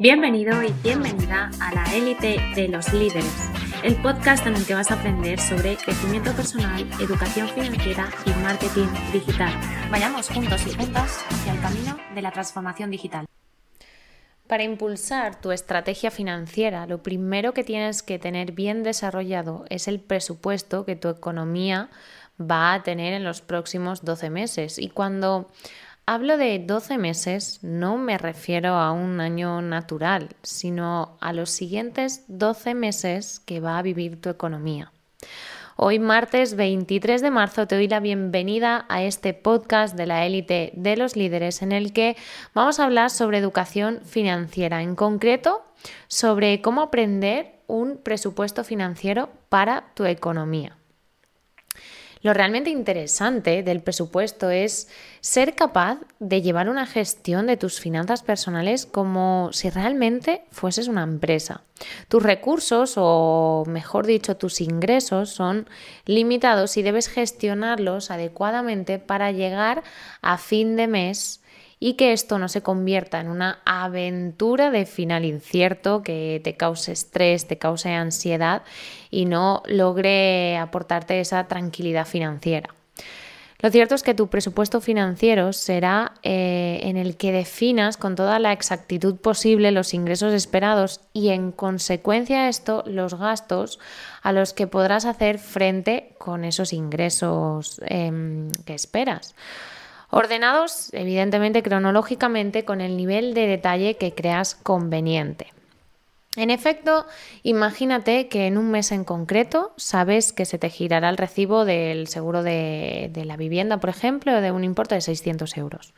Bienvenido y bienvenida a la élite de los líderes, el podcast en el que vas a aprender sobre crecimiento personal, educación financiera y marketing digital. Vayamos juntos y juntas hacia el camino de la transformación digital. Para impulsar tu estrategia financiera, lo primero que tienes que tener bien desarrollado es el presupuesto que tu economía va a tener en los próximos 12 meses. Y cuando hablo de 12 meses, no me refiero a un año natural, sino a los siguientes 12 meses que va a vivir tu economía. Hoy martes 23 de marzo te doy la bienvenida a este podcast de la élite de los líderes en el que vamos a hablar sobre educación financiera, en concreto sobre cómo aprender un presupuesto financiero para tu economía. Lo realmente interesante del presupuesto es ser capaz de llevar una gestión de tus finanzas personales como si realmente fueses una empresa. Tus recursos, o mejor dicho, tus ingresos son limitados y debes gestionarlos adecuadamente para llegar a fin de mes y que esto no se convierta en una aventura de final incierto que te cause estrés, te cause ansiedad y no logre aportarte esa tranquilidad financiera. Lo cierto es que tu presupuesto financiero será eh, en el que definas con toda la exactitud posible los ingresos esperados y en consecuencia de esto los gastos a los que podrás hacer frente con esos ingresos em, que esperas ordenados evidentemente cronológicamente con el nivel de detalle que creas conveniente. En efecto, imagínate que en un mes en concreto sabes que se te girará el recibo del seguro de, la vivienda, por ejemplo, de un importe de 600 euros.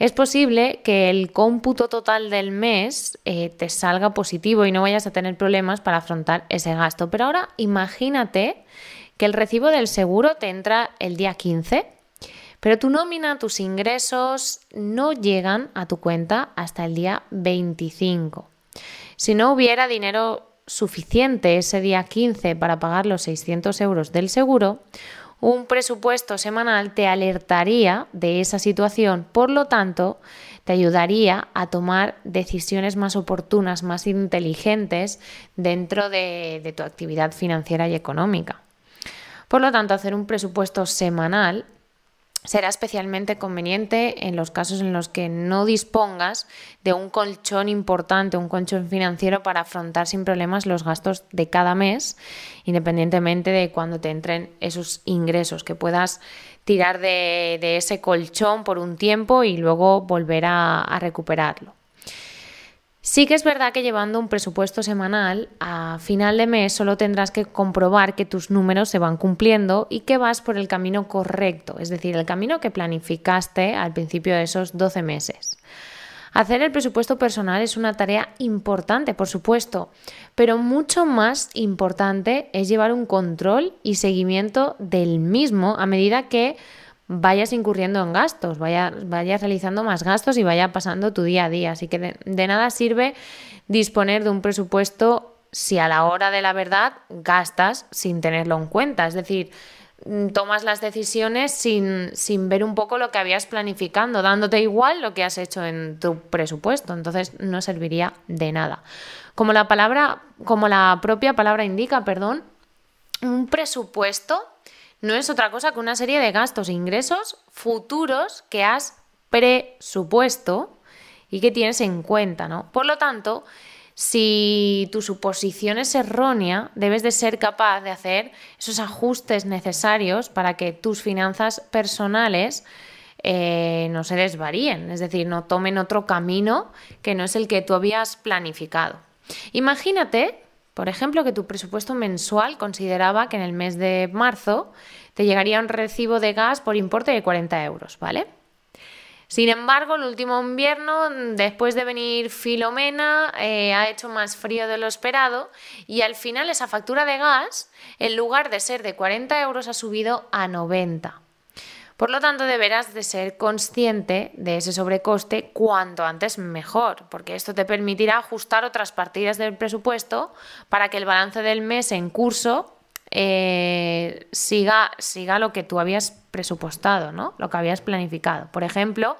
Es posible que el cómputo total del mes eh, te salga positivo y no vayas a tener problemas para afrontar ese gasto. Pero ahora imagínate que el recibo del seguro te entra el día 15 pero tu nómina, tus ingresos no llegan a tu cuenta hasta el día 25. Si no hubiera dinero suficiente ese día 15 para pagar los 600 euros del seguro, un presupuesto semanal te alertaría de esa situación, por lo tanto, te ayudaría a tomar decisiones más oportunas, más inteligentes dentro de, de, tu actividad financiera y económica. Por lo tanto, hacer un presupuesto semanal será especialmente conveniente en los casos en los que no dispongas de un colchón importante, un colchón financiero para afrontar sin problemas los gastos de cada mes, independientemente de cuando te entren esos ingresos, que puedas tirar de, ese colchón por un tiempo y luego volver a recuperarlo. Sí que es verdad que llevando un presupuesto semanal, a final de mes solo tendrás que comprobar que tus números se van cumpliendo y que vas por el camino correcto, es decir, el camino que planificaste al principio de esos 12 meses. Hacer el presupuesto personal es una tarea importante, por supuesto, pero mucho más importante es llevar un control y seguimiento del mismo a medida que vayas incurriendo en gastos, vayas, realizando más gastos y vaya pasando tu día a día. Así que de, nada sirve disponer de un presupuesto si a la hora de la verdad gastas sin tenerlo en cuenta. Es decir, mm, tomas las decisiones sin, sin, ver un poco lo que habías planificando, dándote igual lo que has hecho en tu presupuesto. Entonces no serviría de nada. Como la palabra, como la propia palabra indica, perdón, un presupuesto no es otra cosa que una serie de gastos e ingresos futuros que has presupuesto y que tienes en cuenta, ¿no? Por lo tanto, si tu suposición es errónea, debes de ser capaz de hacer esos ajustes necesarios para que tus finanzas personales eh, no se desvaríen, es decir, no tomen otro camino que no es el que tú habías planificado. Imagínate por ejemplo, que tu presupuesto mensual consideraba que en el mes de marzo te llegaría un recibo de gas por importe de 40 euros, ¿vale? Sin embargo, el último invierno, después de venir Filomena, eh, ha hecho más frío de lo esperado y al final esa factura de gas, en lugar de ser de 40 euros, ha subido a 90. Por lo tanto, deberás de ser consciente de ese sobrecoste cuanto antes mejor, porque esto te permitirá ajustar otras partidas del presupuesto para que el balance del mes en curso eh, siga, siga lo que tú habías presupuestado, ¿no? Lo que habías planificado. Por ejemplo,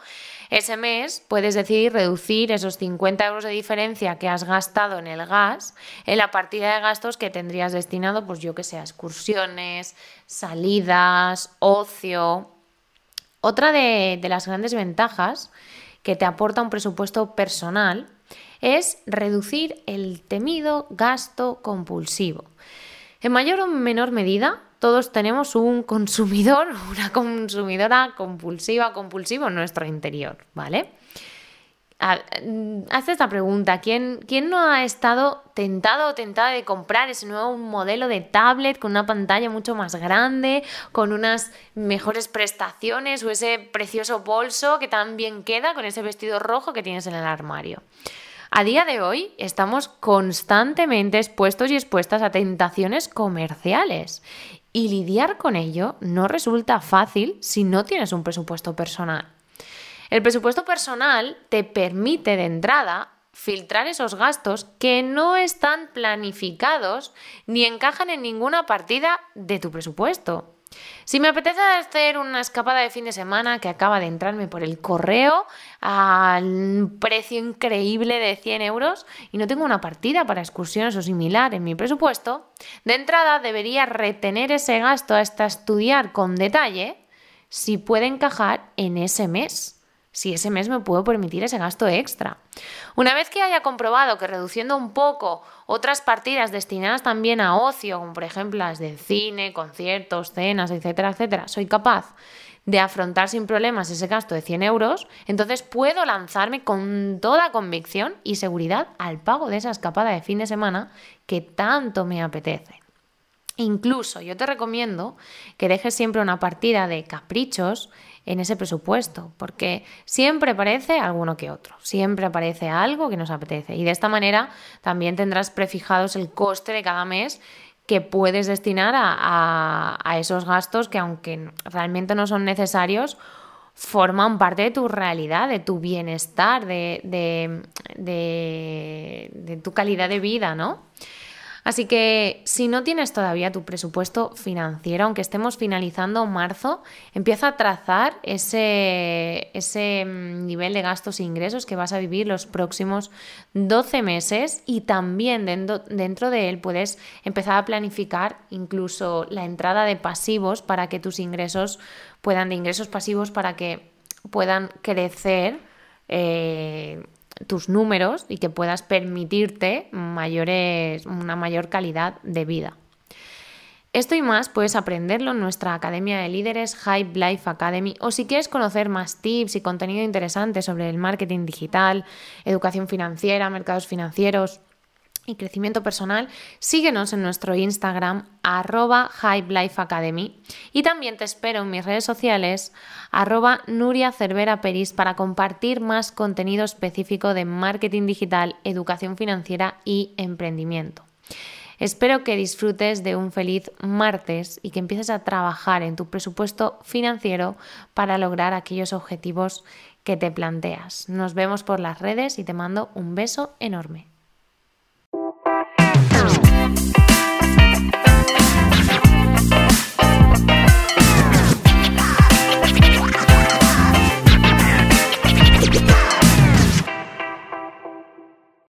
ese mes puedes decidir reducir esos 50 euros de diferencia que has gastado en el gas en la partida de gastos que tendrías destinado, pues yo que sé, excursiones, salidas, ocio. Otra de, las grandes ventajas que te aporta un presupuesto personal es reducir el temido gasto compulsivo. En mayor o menor medida, todos tenemos un consumidor, una consumidora compulsiva, compulsivo en nuestro interior, ¿vale? Mm, haz esta pregunta, ¿Quién, ¿quién no ha estado tentado o tentada de comprar ese nuevo modelo de tablet con una pantalla mucho más grande, con unas mejores prestaciones o ese precioso bolso que tan bien queda con ese vestido rojo que tienes en el armario? A día de hoy estamos constantemente expuestos y expuestas a tentaciones comerciales y lidiar con ello no resulta fácil si no tienes un presupuesto personal. El presupuesto personal te permite de entrada filtrar esos gastos que no están planificados ni encajan en ninguna partida de tu presupuesto. Si me apetece hacer una escapada de fin de semana que acaba de entrarme por el correo al precio increíble de 100 euros y no tengo una partida para excursiones o similar en mi presupuesto, de entrada debería retener ese gasto hasta estudiar con detalle si puede encajar en ese mes si ese mes me puedo permitir ese gasto extra. Una vez que haya comprobado que reduciendo un poco otras partidas destinadas también a ocio, como por ejemplo las de cine, conciertos, cenas, etcétera, etcétera, soy capaz de afrontar sin problemas ese gasto de 100 euros, entonces puedo lanzarme con toda convicción y seguridad al pago de esa escapada de fin de semana que tanto me apetece. Incluso yo te recomiendo que dejes siempre una partida de caprichos en ese presupuesto, porque siempre aparece alguno que otro, siempre aparece algo que nos apetece. Y de esta manera también tendrás prefijados el coste de cada mes que puedes destinar a, esos gastos que aunque realmente no son necesarios, forman parte de tu realidad, de tu bienestar, de, de tu calidad de vida, ¿no? Así que si no tienes todavía tu presupuesto financiero, aunque estemos finalizando marzo, empieza a trazar ese, ese mm, nivel de gastos e ingresos que vas a vivir los próximos 12 meses y también dentro, dentro de él puedes empezar a planificar incluso la entrada de pasivos para que tus ingresos puedan, de ingresos pasivos para que puedan crecer. Eh, tus números y que puedas permitirte mayores, una mayor calidad de vida. Esto y más puedes aprenderlo en nuestra Academia de Líderes Hype Life Academy o si quieres conocer más tips y contenido interesante sobre el marketing digital, educación financiera, mercados financieros y crecimiento personal, síguenos en nuestro Instagram arroba Academy y también te espero en mis redes sociales arroba Nuria Cervera para compartir más contenido específico de marketing digital, educación financiera y emprendimiento. Espero que disfrutes de un feliz martes y que empieces a trabajar en tu presupuesto financiero para lograr aquellos objetivos que te planteas. Nos vemos por las redes y te mando un beso enorme.